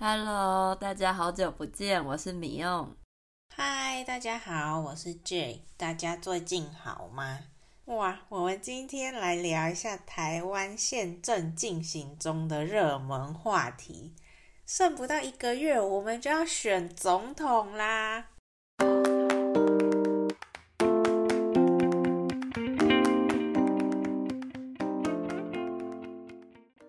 Hello，大家好久不见，我是米用。Hi，大家好，我是 Jay。大家最近好吗？哇，我们今天来聊一下台湾现正进行中的热门话题。剩不到一个月，我们就要选总统啦！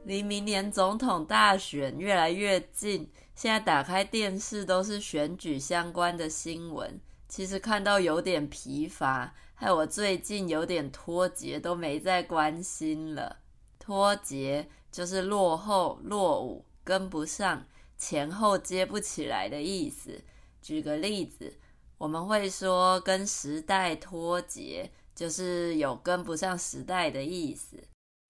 离明年总统大选越来越近，现在打开电视都是选举相关的新闻，其实看到有点疲乏，害我最近有点脱节，都没再关心了。脱节就是落后、落伍、跟不上、前后接不起来的意思。举个例子，我们会说跟时代脱节，就是有跟不上时代的意思。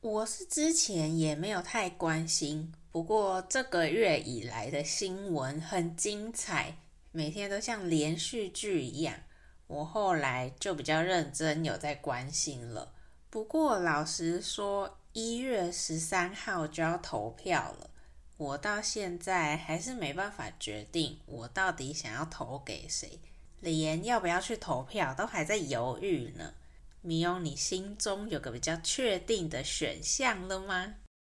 我是之前也没有太关心，不过这个月以来的新闻很精彩，每天都像连续剧一样。我后来就比较认真有在关心了。不过老实说，一月十三号就要投票了，我到现在还是没办法决定我到底想要投给谁，连要不要去投票都还在犹豫呢。米欧，你心中有个比较确定的选项了吗？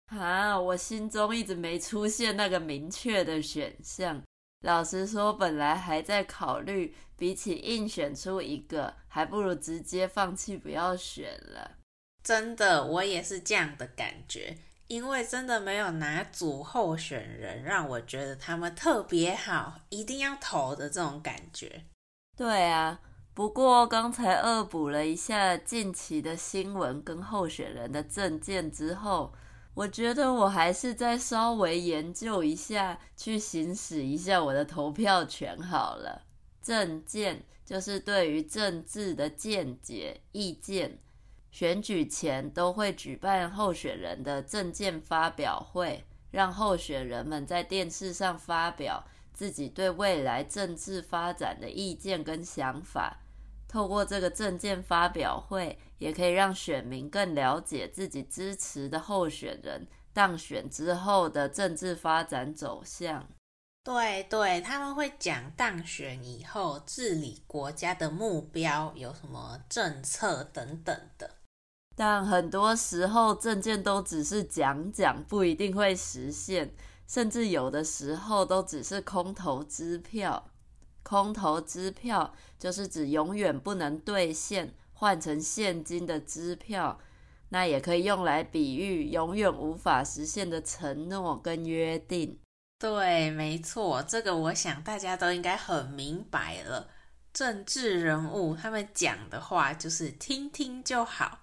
啊，我心中一直没出现那个明确的选项。老实说，本来还在考虑，比起硬选出一个，还不如直接放弃，不要选了。真的，我也是这样的感觉，因为真的没有哪组候选人让我觉得他们特别好，一定要投的这种感觉。对啊。不过刚才恶补了一下近期的新闻跟候选人的政见之后，我觉得我还是再稍微研究一下，去行使一下我的投票权好了。政见就是对于政治的见解、意见。选举前都会举办候选人的政见发表会，让候选人们在电视上发表自己对未来政治发展的意见跟想法。透过这个政见发表会，也可以让选民更了解自己支持的候选人当选之后的政治发展走向。对对，他们会讲当选以后治理国家的目标有什么政策等等的。但很多时候政见都只是讲讲，不一定会实现，甚至有的时候都只是空头支票。空头支票就是指永远不能兑现，换成现金的支票，那也可以用来比喻永远无法实现的承诺跟约定。对，没错，这个我想大家都应该很明白了。政治人物他们讲的话就是听听就好，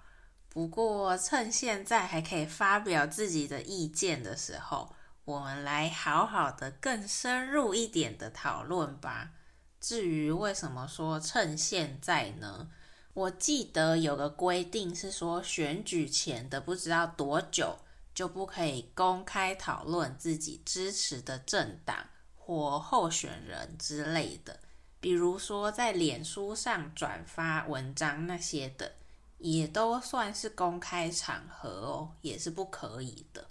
不过趁现在还可以发表自己的意见的时候，我们来好好的、更深入一点的讨论吧。至于为什么说趁现在呢？我记得有个规定是说，选举前的不知道多久就不可以公开讨论自己支持的政党或候选人之类的，比如说在脸书上转发文章那些的，也都算是公开场合哦，也是不可以的。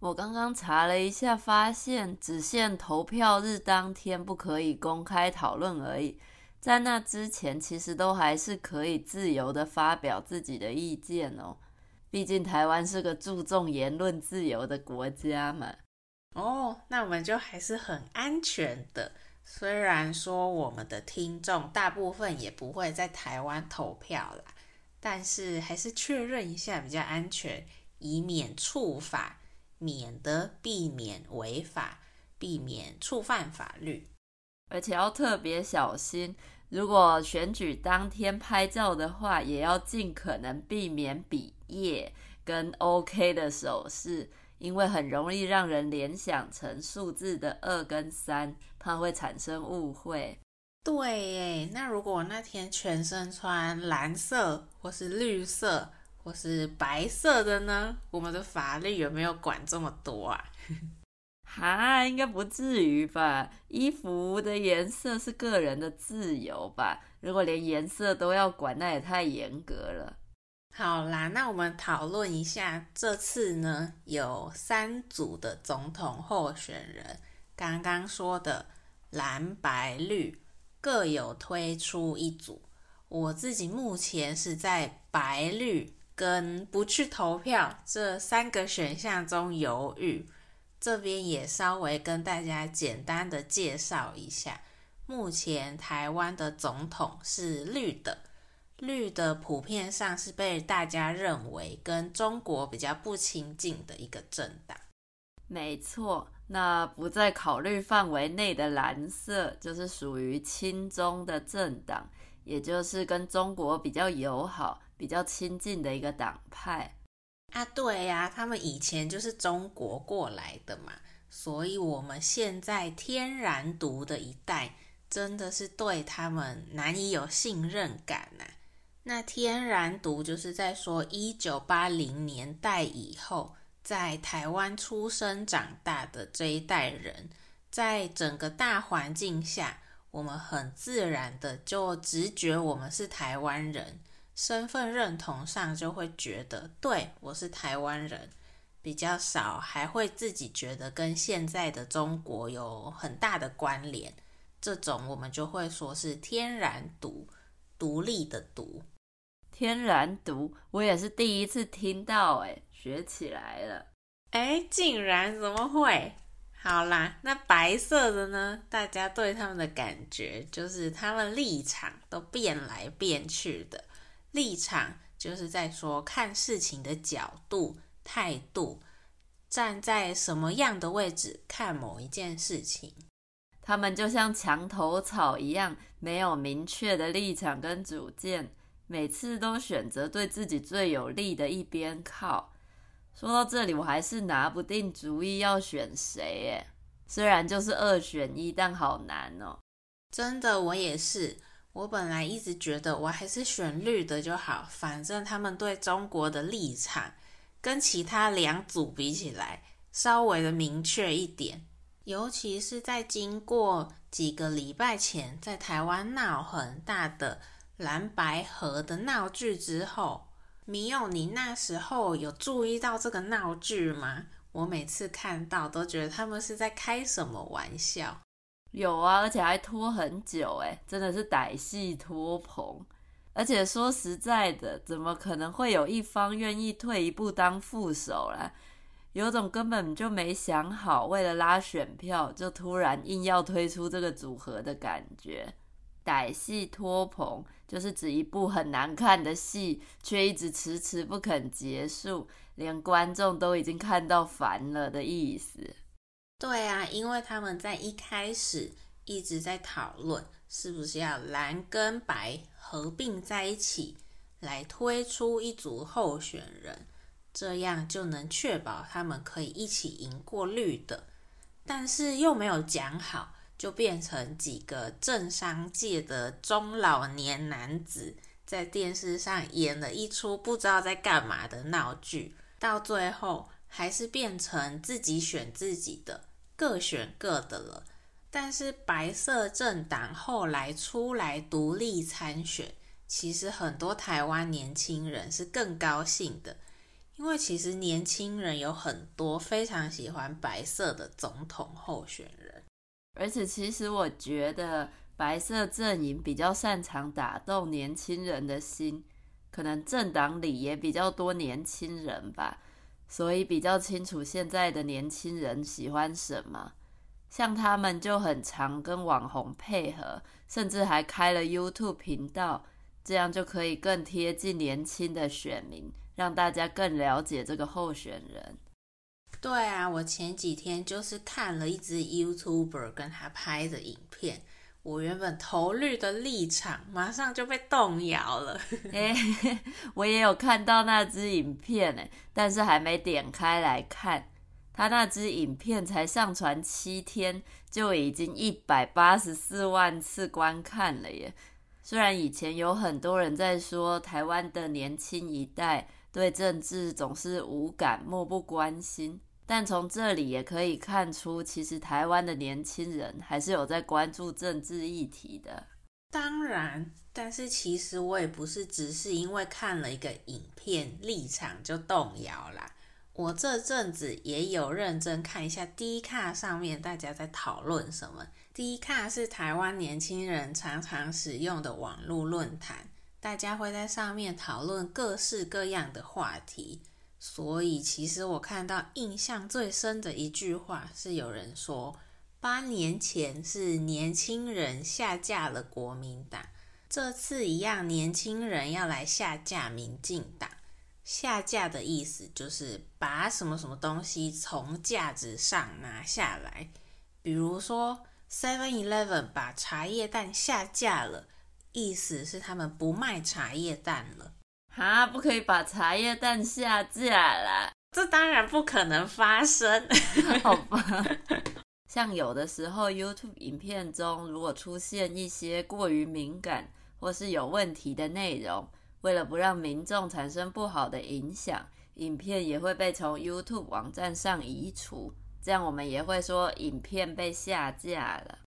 我刚刚查了一下，发现只限投票日当天不可以公开讨论而已，在那之前其实都还是可以自由的发表自己的意见哦。毕竟台湾是个注重言论自由的国家嘛。哦，那我们就还是很安全的。虽然说我们的听众大部分也不会在台湾投票啦，但是还是确认一下比较安全，以免触法。免得避免违法，避免触犯法律，而且要特别小心。如果选举当天拍照的话，也要尽可能避免比耶跟 OK 的手势，因为很容易让人联想成数字的二跟三，怕会产生误会。对耶，那如果那天全身穿蓝色或是绿色，是白色的呢？我们的法律有没有管这么多啊？哈，应该不至于吧？衣服的颜色是个人的自由吧？如果连颜色都要管，那也太严格了。好啦，那我们讨论一下，这次呢有三组的总统候选人，刚刚说的蓝白绿各有推出一组，我自己目前是在白绿跟不去投票这三个选项中犹豫。这边也稍微跟大家简单的介绍一下，目前台湾的总统是绿的，绿的普遍上是被大家认为跟中国比较不亲近的一个政党。没错，那不在考虑范围内的蓝色就是属于亲中的政党，也就是跟中国比较友好、比较亲近的一个党派。啊，对呀、他们以前就是中国过来的嘛，所以我们现在天然独的一代真的是对他们难以有信任感呐、那天然独就是在说一九八零年代以后在台湾出生长大的这一代人，在整个大环境下，我们很自然的就直觉我们是台湾人。身份认同上就会觉得，对，我是台湾人，比较少还会自己觉得跟现在的中国有很大的关联。这种我们就会说是天然独，独立的独。天然独，我也是第一次听到，哎，学起来了。哎，竟然怎么会？好啦，那白色的呢？大家对他们的感觉就是他们立场都变来变去的。立场就是在说看事情的角度、态度，站在什么样的位置看某一件事情。他们就像墙头草一样，没有明确的立场跟主见，每次都选择对自己最有利的一边靠。说到这里，我还是拿不定主意要选谁耶。虽然就是二选一，但好难哦。真的，我也是。我本来一直觉得我还是选绿的就好，反正他们对中国的立场跟其他两组比起来稍微的明确一点。尤其是在经过几个礼拜前在台湾闹很大的蓝白河的闹剧之后，米友，你那时候有注意到这个闹剧吗？我每次看到都觉得他们是在开什么玩笑。有啊，而且还拖很久，哎，真的是歹戏拖棚。而且说实在的，怎么可能会有一方愿意退一步当副手啦？有种根本就没想好，为了拉选票，就突然硬要推出这个组合的感觉。歹戏拖棚就是指一部很难看的戏，却一直迟迟不肯结束，连观众都已经看到烦了的意思。对啊，因为他们在一开始一直在讨论，是不是要蓝跟白合并在一起来推出一组候选人，这样就能确保他们可以一起赢过绿的。但是又没有讲好，就变成几个政商界的中老年男子在电视上演了一出不知道在干嘛的闹剧，到最后还是变成自己选自己的。各选各的了，但是白色政党后来出来独立参选，其实很多台湾年轻人是更高兴的，因为其实年轻人有很多非常喜欢白色的总统候选人，而且其实我觉得白色阵营比较擅长打动年轻人的心，可能政党里也比较多年轻人吧。所以比较清楚现在的年轻人喜欢什么，像他们就很常跟网红配合，甚至还开了 YouTube 频道，这样就可以更贴近年轻的选民，让大家更了解这个候选人。对啊，我前几天就是看了一支 YouTuber 跟他拍的影片。我原本投绿的立场马上就被动摇了。欸 我也有看到那支影片欸，但是还没点开来看。他那支影片才上传七天，就已经一百八十四万次观看了耶。虽然以前有很多人在说台湾的年轻一代对政治总是无感、漠不关心。但从这里也可以看出，其实台湾的年轻人还是有在关注政治议题的。当然，但是其实我也不是只是因为看了一个影片立场就动摇啦。我这阵子也有认真看一下 D 卡上面大家在讨论什么。D 卡是台湾年轻人常常使用的网络论坛，大家会在上面讨论各式各样的话题。所以，其实我看到印象最深的一句话是有人说，八年前是年轻人下架了国民党，这次一样，年轻人要来下架民进党。下架的意思就是把什么什么东西从架子上拿下来，比如说 Seven Eleven 把茶叶蛋下架了，意思是他们不卖茶叶蛋了。啊，不可以把茶叶蛋下架啦！这当然不可能发生，好吧？像有的时候 YouTube 影片中如果出现一些过于敏感或是有问题的内容。为了不让民众产生不好的影响，影片也会被从 YouTube 网站上移除，这样我们也会说影片被下架了。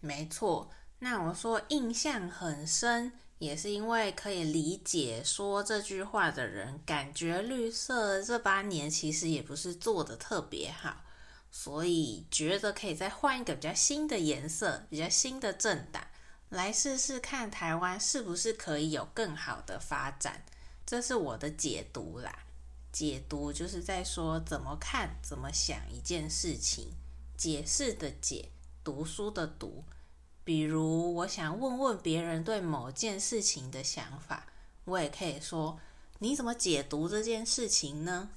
没错，那我说印象很深，也是因为可以理解说这句话的人，感觉绿色这八年其实也不是做得特别好，所以觉得可以再换一个比较新的颜色，比较新的政党。来试试看台湾是不是可以有更好的发展，这是我的解读啦。解读就是在说怎么看、怎么想一件事情。解释的解，读书的读。比如我想问问别人对某件事情的想法，我也可以说：你怎么解读这件事情呢？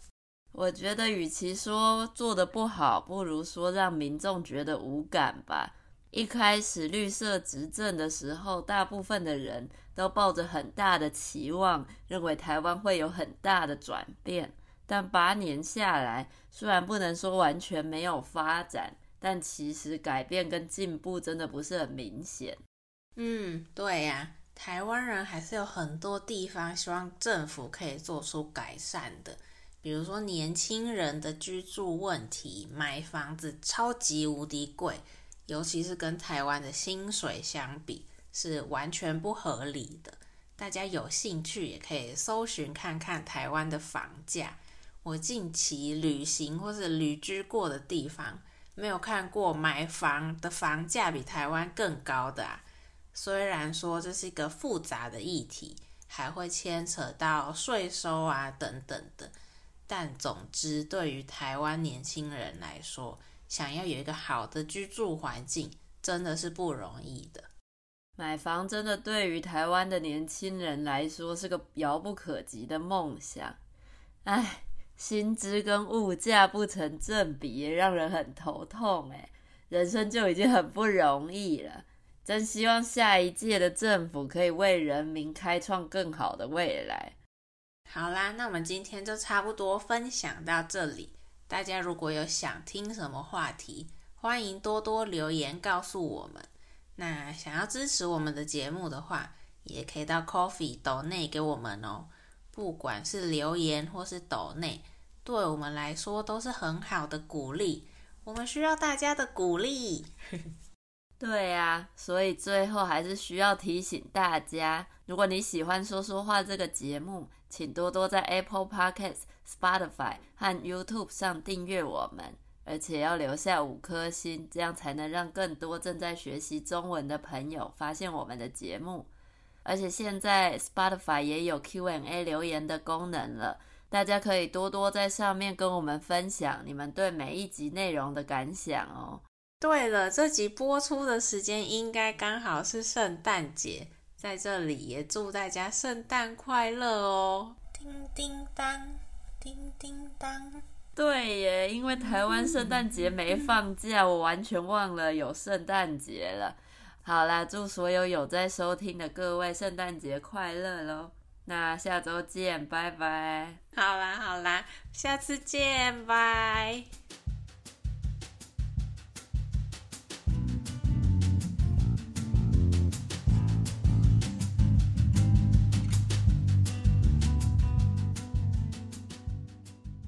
我觉得与其说做得不好，不如说让民众觉得无感吧。一开始绿色执政的时候，大部分的人都抱着很大的期望，认为台湾会有很大的转变。但八年下来，虽然不能说完全没有发展，但其实改变跟进步真的不是很明显。嗯，对呀，台湾人还是有很多地方希望政府可以做出改善的，比如说年轻人的居住问题，买房子超级无敌贵。尤其是跟台湾的薪水相比，是完全不合理的。大家有兴趣也可以搜寻看看台湾的房价。我近期旅行或是旅居过的地方，没有看过买房的房价比台湾更高的啊。虽然说这是一个复杂的议题，还会牵扯到税收啊等等的，但总之对于台湾年轻人来说，想要有一个好的居住环境，真的是不容易的。买房真的对于台湾的年轻人来说是个遥不可及的梦想。唉，薪资跟物价不成正比，也让人很头痛。哎，人生就已经很不容易了，真希望下一届的政府可以为人民开创更好的未来。好啦，那我们今天就差不多分享到这里。大家如果有想听什么话题，欢迎多多留言告诉我们。那想要支持我们的节目的话，也可以到 Ko-fi 斗内给我们哦。不管是留言或是抖内，对我们来说都是很好的鼓励。我们需要大家的鼓励。对呀，所以最后还是需要提醒大家，如果你喜欢说说话这个节目，请多多在 Apple Podcasts。Spotify 和 YouTube 上订阅我们，而且要留下五颗星，这样才能让更多正在学习中文的朋友发现我们的节目。而且现在 Spotify 也有 Q&A 留言的功能了，大家可以多多在上面跟我们分享你们对每一集内容的感想哦。对了，这集播出的时间应该刚好是圣诞节，在这里也祝大家圣诞快乐哦！叮叮当。叮叮当，对耶，因为台湾圣诞节没放假，我完全忘了有圣诞节了。好啦，祝所有有在收听的各位圣诞节快乐喽！那下周见，拜拜。好啦好啦，下次见，拜。